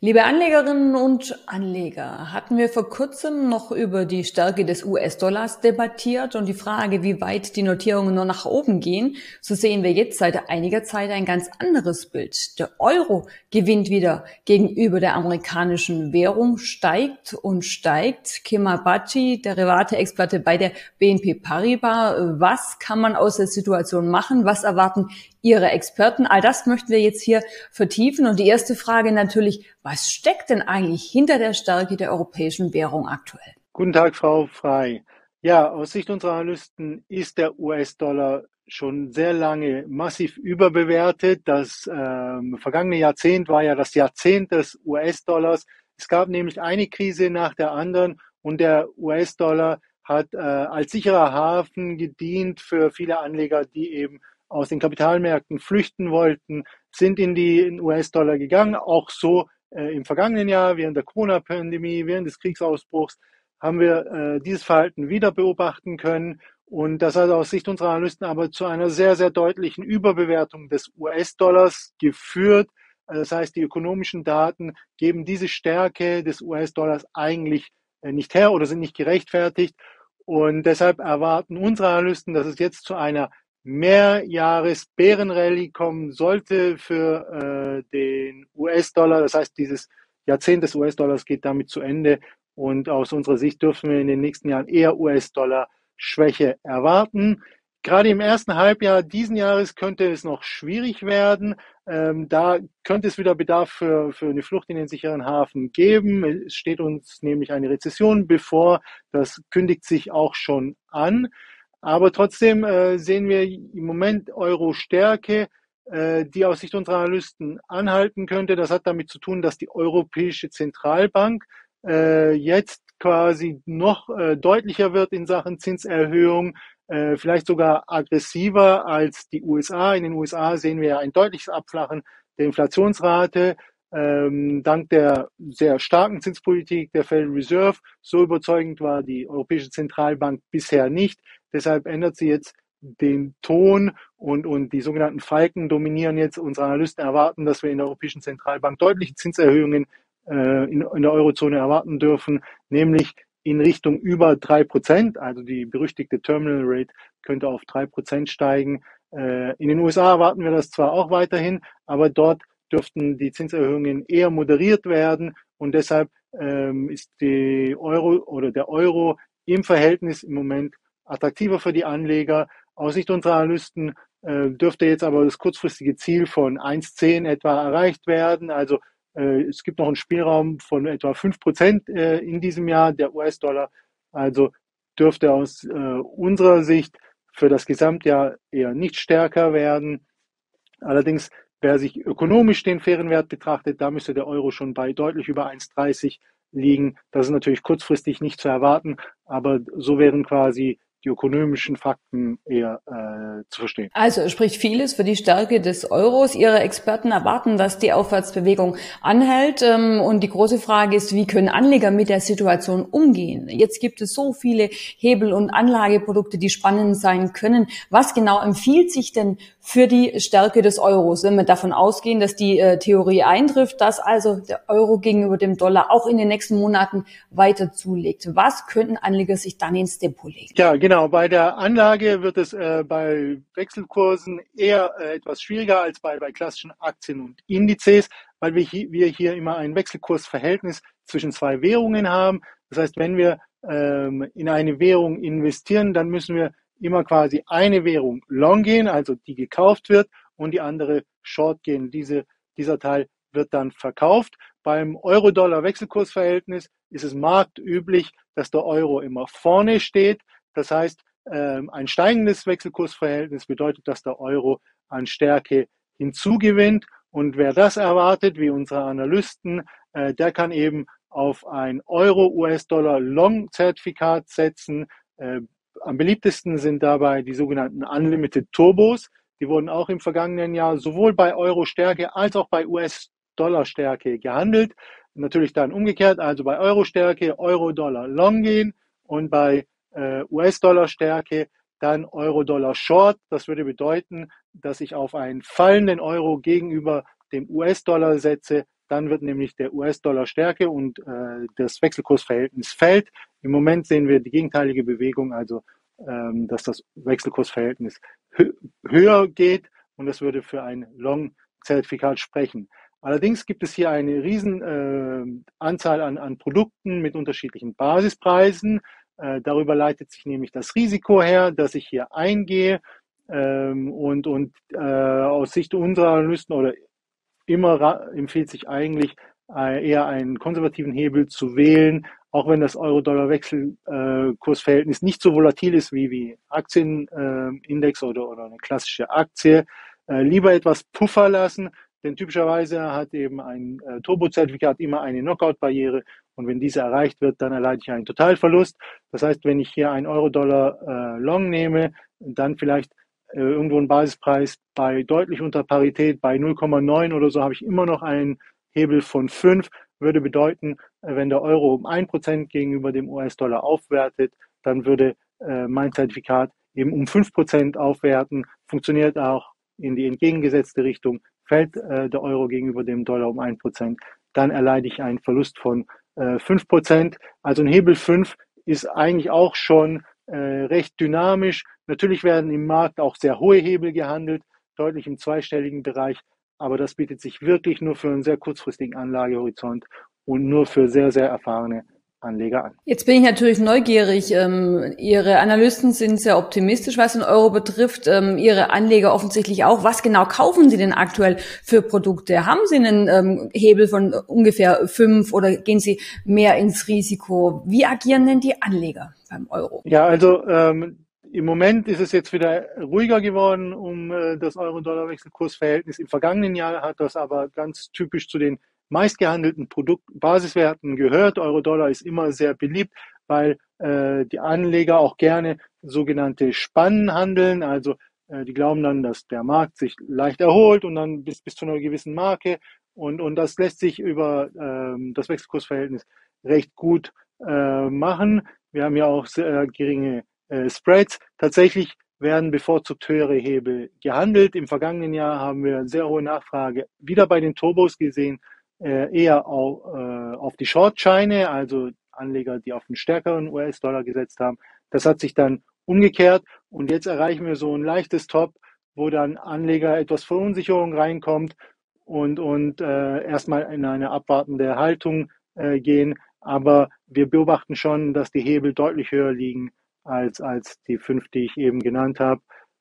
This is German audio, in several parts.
Liebe Anlegerinnen und Anleger, hatten wir vor kurzem noch über die Stärke des US-Dollars debattiert und die Frage, wie weit die Notierungen nur nach oben gehen, so sehen wir jetzt seit einiger Zeit ein ganz anderes Bild. Der Euro gewinnt wieder gegenüber der amerikanischen Währung, steigt und steigt. Kimabachi, Derivate-Experte bei der BNP Paribas, was kann man aus der Situation machen? Was erwarten Ihre Experten? All das möchten wir jetzt hier vertiefen. Und die erste Frage natürlich, was steckt denn eigentlich hinter der Stärke der europäischen Währung aktuell? Guten Tag, Frau Frei. Ja, aus Sicht unserer Analysten ist der US-Dollar schon sehr lange massiv überbewertet. Das ähm, vergangene Jahrzehnt war ja das Jahrzehnt des US-Dollars. Es gab nämlich eine Krise nach der anderen und der US-Dollar hat äh, als sicherer Hafen gedient für viele Anleger, die eben aus den Kapitalmärkten flüchten wollten, sind in die US-Dollar gegangen, auch so äh, im vergangenen Jahr, während der Corona-Pandemie, während des Kriegsausbruchs, haben wir äh, dieses Verhalten wieder beobachten können. Und das hat aus Sicht unserer Analysten aber zu einer sehr, sehr deutlichen Überbewertung des US-Dollars geführt. Das heißt, die ökonomischen Daten geben diese Stärke des US-Dollars eigentlich äh, nicht her oder sind nicht gerechtfertigt. Und deshalb erwarten unsere Analysten, dass es jetzt zu einer Mehrjahres-Bärenrallye kommen sollte für äh, den US-Dollar. Das heißt, dieses Jahrzehnt des US-Dollars geht damit zu Ende. Und aus unserer Sicht dürfen wir in den nächsten Jahren eher US-Dollar-Schwäche erwarten. Gerade im ersten Halbjahr diesen Jahres könnte es noch schwierig werden. Ähm, da könnte es wieder Bedarf für, für eine Flucht in den sicheren Hafen geben. Es steht uns nämlich eine Rezession bevor. Das kündigt sich auch schon an. Aber trotzdem äh, sehen wir im Moment Euro-Stärke, äh, die aus Sicht unserer Analysten anhalten könnte. Das hat damit zu tun, dass die Europäische Zentralbank äh, jetzt quasi noch äh, deutlicher wird in Sachen Zinserhöhung, äh, vielleicht sogar aggressiver als die USA. In den USA sehen wir ja ein deutliches Abflachen der Inflationsrate ähm, dank der sehr starken Zinspolitik der Federal Reserve. So überzeugend war die Europäische Zentralbank bisher nicht. Deshalb ändert sie jetzt den Ton und, und die sogenannten Falken dominieren jetzt. Unsere Analysten erwarten, dass wir in der Europäischen Zentralbank deutliche Zinserhöhungen äh, in, in der Eurozone erwarten dürfen, nämlich in Richtung über drei Prozent. Also die berüchtigte Terminal Rate könnte auf drei Prozent steigen. Äh, in den USA erwarten wir das zwar auch weiterhin, aber dort dürften die Zinserhöhungen eher moderiert werden und deshalb ähm, ist die Euro oder der Euro im Verhältnis im Moment attraktiver für die Anleger. Aus Sicht unserer Analysten äh, dürfte jetzt aber das kurzfristige Ziel von 1,10 etwa erreicht werden. Also äh, es gibt noch einen Spielraum von etwa 5 Prozent äh, in diesem Jahr der US-Dollar. Also dürfte aus äh, unserer Sicht für das Gesamtjahr eher nicht stärker werden. Allerdings, wer sich ökonomisch den fairen Wert betrachtet, da müsste der Euro schon bei deutlich über 1,30 liegen. Das ist natürlich kurzfristig nicht zu erwarten, aber so wären quasi die ökonomischen Fakten eher äh, zu verstehen. Also spricht vieles für die Stärke des Euros. Ihre Experten erwarten, dass die Aufwärtsbewegung anhält. Ähm, und die große Frage ist, wie können Anleger mit der Situation umgehen? Jetzt gibt es so viele Hebel- und Anlageprodukte, die spannend sein können. Was genau empfiehlt sich denn für die Stärke des Euros, wenn wir davon ausgehen, dass die äh, Theorie eintrifft, dass also der Euro gegenüber dem Dollar auch in den nächsten Monaten weiter zulegt? Was könnten Anleger sich dann ins Depot legen? Ja, Genau, bei der Anlage wird es äh, bei Wechselkursen eher äh, etwas schwieriger als bei, bei klassischen Aktien und Indizes, weil wir hier, wir hier immer ein Wechselkursverhältnis zwischen zwei Währungen haben. Das heißt, wenn wir ähm, in eine Währung investieren, dann müssen wir immer quasi eine Währung long gehen, also die gekauft wird, und die andere short gehen. Diese, dieser Teil wird dann verkauft. Beim Euro-Dollar-Wechselkursverhältnis ist es marktüblich, dass der Euro immer vorne steht. Das heißt, ähm, ein steigendes Wechselkursverhältnis bedeutet, dass der Euro an Stärke hinzugewinnt. Und wer das erwartet, wie unsere Analysten, äh, der kann eben auf ein Euro-US-Dollar-Long-Zertifikat setzen. Äh, am beliebtesten sind dabei die sogenannten Unlimited Turbos. Die wurden auch im vergangenen Jahr sowohl bei Euro-Stärke als auch bei US-Dollar-Stärke gehandelt. Natürlich dann umgekehrt, also bei Euro-Stärke Euro-Dollar-Long gehen und bei äh, US-Dollar-Stärke, dann Euro-Dollar-Short. Das würde bedeuten, dass ich auf einen fallenden Euro gegenüber dem US-Dollar setze. Dann wird nämlich der US-Dollar stärker und äh, das Wechselkursverhältnis fällt. Im Moment sehen wir die gegenteilige Bewegung, also ähm, dass das Wechselkursverhältnis hö höher geht und das würde für ein Long-Zertifikat sprechen. Allerdings gibt es hier eine riesen äh, Anzahl an, an Produkten mit unterschiedlichen Basispreisen. Äh, darüber leitet sich nämlich das Risiko her, dass ich hier eingehe ähm, und, und äh, aus Sicht unserer Analysten oder immer empfiehlt sich eigentlich äh, eher einen konservativen Hebel zu wählen, auch wenn das Euro-Dollar-Wechselkursverhältnis nicht so volatil ist wie, wie Aktienindex oder, oder eine klassische Aktie. Äh, lieber etwas Puffer lassen, denn typischerweise hat eben ein äh, Turbo-Zertifikat immer eine Knockout-Barriere und wenn diese erreicht wird, dann erleide ich einen Totalverlust. Das heißt, wenn ich hier einen Euro-Dollar äh, Long nehme, dann vielleicht äh, irgendwo einen Basispreis bei deutlich unter Parität, bei 0,9 oder so, habe ich immer noch einen Hebel von 5, würde bedeuten, äh, wenn der Euro um 1% gegenüber dem US-Dollar aufwertet, dann würde äh, mein Zertifikat eben um 5% aufwerten, funktioniert auch in die entgegengesetzte Richtung, fällt äh, der Euro gegenüber dem Dollar um 1%, dann erleide ich einen Verlust von äh, 5%. Also ein Hebel 5 ist eigentlich auch schon äh, recht dynamisch. Natürlich werden im Markt auch sehr hohe Hebel gehandelt, deutlich im zweistelligen Bereich, aber das bietet sich wirklich nur für einen sehr kurzfristigen Anlagehorizont und nur für sehr, sehr erfahrene Anleger an. Jetzt bin ich natürlich neugierig. Ähm, Ihre Analysten sind sehr optimistisch, was den Euro betrifft. Ähm, Ihre Anleger offensichtlich auch. Was genau kaufen Sie denn aktuell für Produkte? Haben Sie einen ähm, Hebel von ungefähr fünf oder gehen Sie mehr ins Risiko? Wie agieren denn die Anleger beim Euro? Ja, also ähm, im Moment ist es jetzt wieder ruhiger geworden um äh, das Euro-Dollar-Wechselkursverhältnis. Im vergangenen Jahr hat das aber ganz typisch zu den meistgehandelten Produktbasiswerten gehört. Euro-Dollar ist immer sehr beliebt, weil äh, die Anleger auch gerne sogenannte Spannen handeln. Also äh, die glauben dann, dass der Markt sich leicht erholt und dann bis, bis zu einer gewissen Marke. Und, und das lässt sich über ähm, das Wechselkursverhältnis recht gut äh, machen. Wir haben ja auch sehr geringe äh, Spreads. Tatsächlich werden bevorzugt höhere Hebel gehandelt. Im vergangenen Jahr haben wir sehr hohe Nachfrage wieder bei den Turbos gesehen eher auf, äh, auf die Shortscheine, also Anleger, die auf einen stärkeren US-Dollar gesetzt haben. Das hat sich dann umgekehrt und jetzt erreichen wir so ein leichtes Top, wo dann Anleger etwas Verunsicherung reinkommt und, und äh, erstmal in eine abwartende Haltung äh, gehen. Aber wir beobachten schon, dass die Hebel deutlich höher liegen als, als die fünf, die ich eben genannt habe.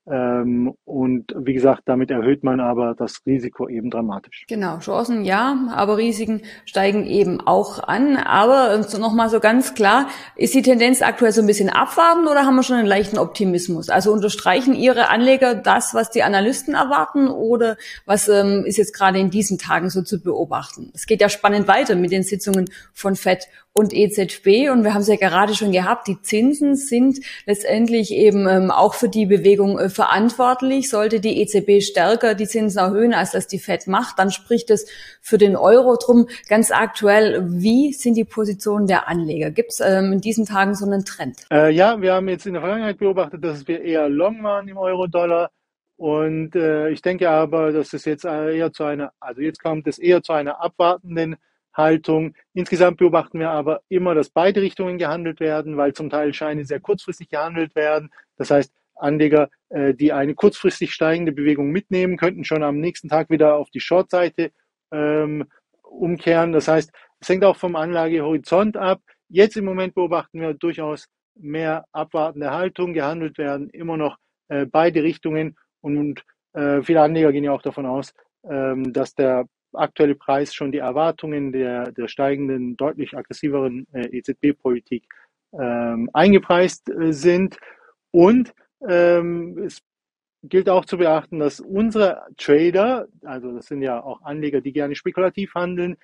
Ähm, und wie gesagt, damit erhöht man aber das Risiko eben dramatisch. Genau, Chancen ja, aber Risiken steigen eben auch an. Aber äh, nochmal so ganz klar, ist die Tendenz aktuell so ein bisschen abwarten oder haben wir schon einen leichten Optimismus? Also unterstreichen Ihre Anleger das, was die Analysten erwarten oder was ähm, ist jetzt gerade in diesen Tagen so zu beobachten? Es geht ja spannend weiter mit den Sitzungen von FED und EZB. Und wir haben es ja gerade schon gehabt, die Zinsen sind letztendlich eben ähm, auch für die Bewegung äh, verantwortlich. Sollte die EZB stärker die Zinsen erhöhen, als das die FED macht, dann spricht es für den Euro drum. Ganz aktuell, wie sind die Positionen der Anleger? Gibt es ähm, in diesen Tagen so einen Trend? Äh, ja, wir haben jetzt in der Vergangenheit beobachtet, dass wir eher long waren im Euro-Dollar. Und äh, ich denke aber, dass es jetzt eher zu einer, also jetzt kommt es eher zu einer abwartenden Haltung. Insgesamt beobachten wir aber immer, dass beide Richtungen gehandelt werden, weil zum Teil Scheine sehr kurzfristig gehandelt werden. Das heißt, Anleger, äh, die eine kurzfristig steigende Bewegung mitnehmen, könnten schon am nächsten Tag wieder auf die Short-Seite ähm, umkehren. Das heißt, es hängt auch vom Anlagehorizont ab. Jetzt im Moment beobachten wir durchaus mehr abwartende Haltung, gehandelt werden immer noch äh, beide Richtungen und äh, viele Anleger gehen ja auch davon aus, ähm, dass der aktuelle Preis schon die Erwartungen der, der steigenden, deutlich aggressiveren äh, EZB-Politik ähm, eingepreist äh, sind. Und ähm, es gilt auch zu beachten, dass unsere Trader, also das sind ja auch Anleger, die gerne spekulativ handeln,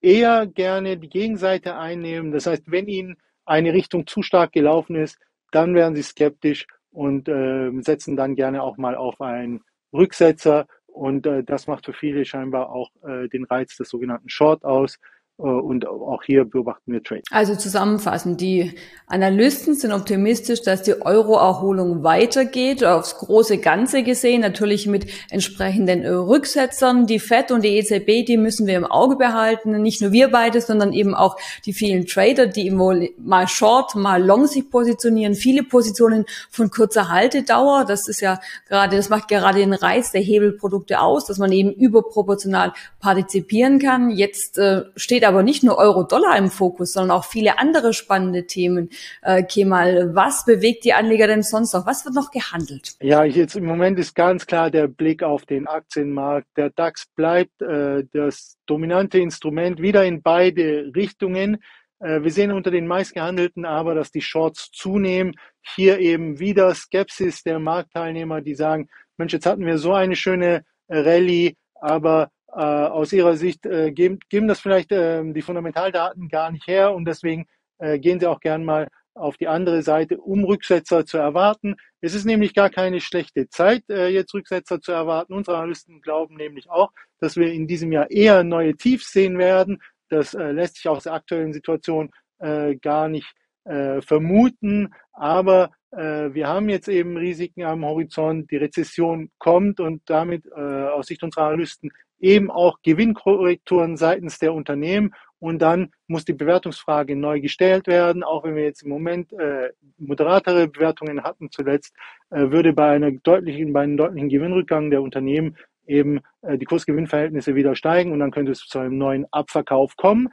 eher gerne die Gegenseite einnehmen. Das heißt, wenn ihnen eine Richtung zu stark gelaufen ist, dann werden sie skeptisch und äh, setzen dann gerne auch mal auf einen Rücksetzer und äh, das macht für viele scheinbar auch äh, den Reiz des sogenannten Short aus. Äh, und auch hier beobachten wir Trade. Also zusammenfassend, die Analysten sind optimistisch, dass die Euro-Erholung weitergeht, aufs große Ganze gesehen, natürlich mit entsprechenden Rücksetzern. Die FED und die EZB, die müssen wir im Auge behalten. Nicht nur wir beide, sondern eben auch die vielen Trader, die wohl mal short, mal long sich positionieren. Viele Positionen von kurzer Haltedauer. Das ist ja gerade, das macht gerade den Reiz der Hebelprodukte aus, dass man eben überproportional partizipieren kann. Jetzt äh, steht steht aber nicht nur Euro-Dollar im Fokus, sondern auch viele andere spannende Themen. Äh, Kemal, was bewegt die Anleger denn sonst noch? Was wird noch gehandelt? Ja, jetzt im Moment ist ganz klar der Blick auf den Aktienmarkt. Der DAX bleibt äh, das dominante Instrument wieder in beide Richtungen. Äh, wir sehen unter den meistgehandelten aber, dass die Shorts zunehmen. Hier eben wieder Skepsis der Marktteilnehmer, die sagen, Mensch, jetzt hatten wir so eine schöne Rallye, aber äh, aus ihrer Sicht äh, geben, geben das vielleicht äh, die Fundamentaldaten gar nicht her und deswegen äh, gehen sie auch gern mal auf die andere Seite, um Rücksetzer zu erwarten. Es ist nämlich gar keine schlechte Zeit, äh, jetzt Rücksetzer zu erwarten. Unsere Analysten glauben nämlich auch, dass wir in diesem Jahr eher neue Tiefs sehen werden. Das äh, lässt sich aus der aktuellen Situation äh, gar nicht äh, vermuten. Aber äh, wir haben jetzt eben Risiken am Horizont. Die Rezession kommt und damit äh, aus Sicht unserer Analysten eben auch Gewinnkorrekturen seitens der Unternehmen und dann muss die Bewertungsfrage neu gestellt werden. Auch wenn wir jetzt im Moment äh, moderatere Bewertungen hatten zuletzt, äh, würde bei einer deutlichen, bei einem deutlichen Gewinnrückgang der Unternehmen eben äh, die Kursgewinnverhältnisse wieder steigen und dann könnte es zu einem neuen Abverkauf kommen.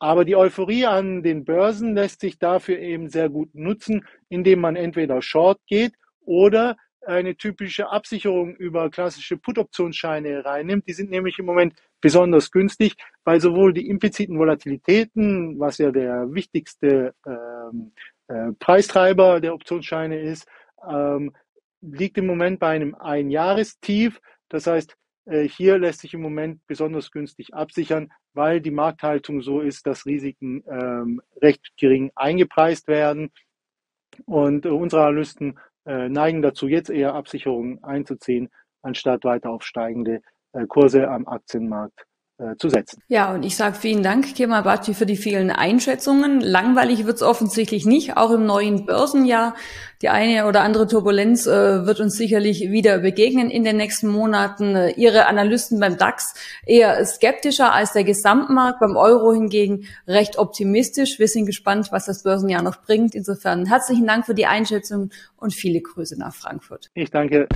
Aber die Euphorie an den Börsen lässt sich dafür eben sehr gut nutzen, indem man entweder short geht oder eine typische Absicherung über klassische Put-Optionsscheine reinnimmt. Die sind nämlich im Moment besonders günstig, weil sowohl die impliziten Volatilitäten, was ja der wichtigste ähm, äh, Preistreiber der Optionsscheine ist, ähm, liegt im Moment bei einem Einjahrestief. Das heißt, äh, hier lässt sich im Moment besonders günstig absichern, weil die Markthaltung so ist, dass Risiken ähm, recht gering eingepreist werden. Und äh, unsere Analysten neigen dazu, jetzt eher Absicherungen einzuziehen, anstatt weiter auf steigende äh, Kurse am Aktienmarkt äh, zu setzen. Ja, und ich sage vielen Dank, Kemal Bhatti, für die vielen Einschätzungen. Langweilig wird es offensichtlich nicht, auch im neuen Börsenjahr. Die eine oder andere Turbulenz äh, wird uns sicherlich wieder begegnen in den nächsten Monaten. Äh, Ihre Analysten beim DAX eher skeptischer als der Gesamtmarkt, beim Euro hingegen recht optimistisch. Wir sind gespannt, was das Börsenjahr noch bringt. Insofern herzlichen Dank für die Einschätzung und viele Grüße nach Frankfurt. Ich danke.